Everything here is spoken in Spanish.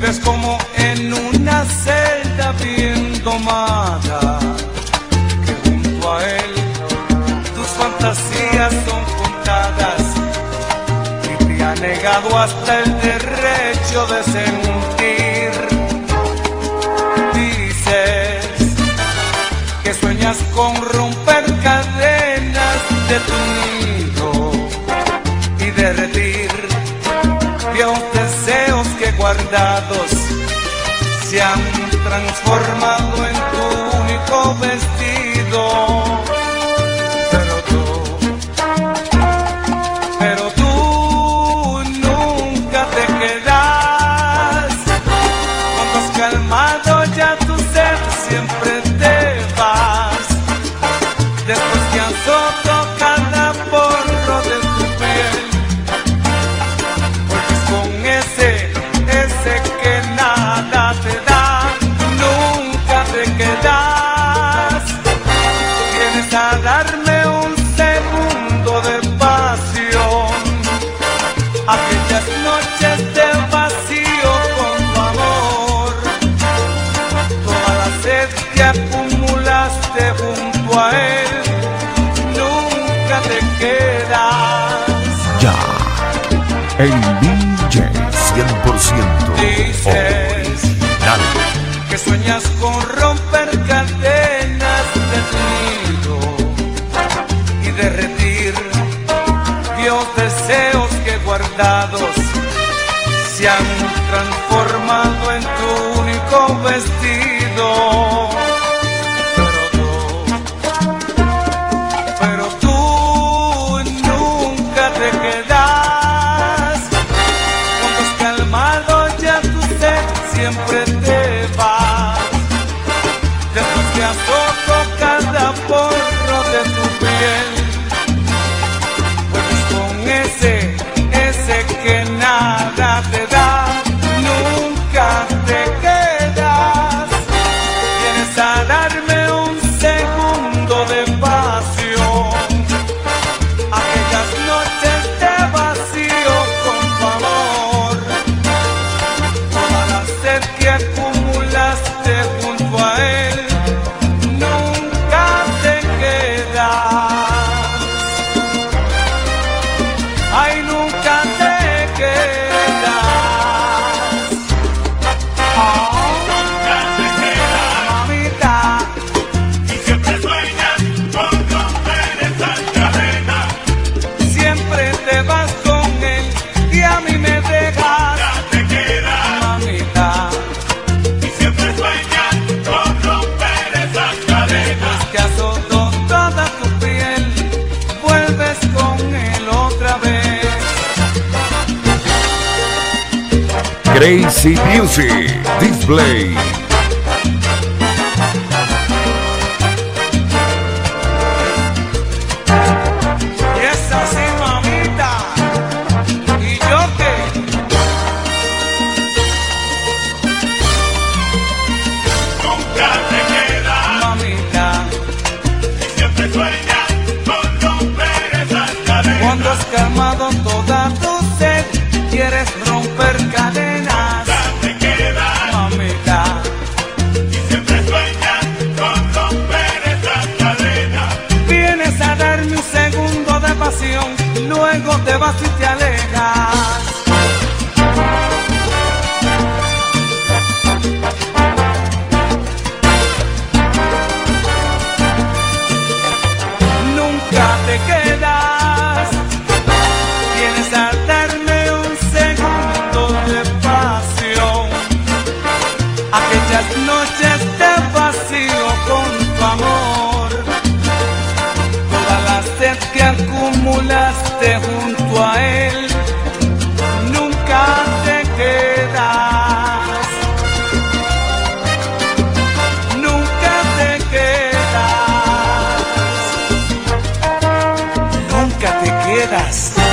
vives como en una celda bien domada, que junto a él tus fantasías son contadas y te ha negado hasta el derecho de sentir. Dices que sueñas con romper cadenas de tu nido y derretir. Dios guardados se han transformado en tu único vestido. Junto a él, nunca te quedas. Ya. El DJ 100% Dices original. que sueñas con romper cadenas de tu nido y derretir viejos deseos que guardados se han transformado en tu único vestido. Después que has roto cada porro de tu piel, romper esas cadenas. cuando has calmado toda tu sed, quieres romper cadenas. posso te amar. Acumulaste junto a él, nunca te quedas. Nunca te quedas. Nunca te quedas.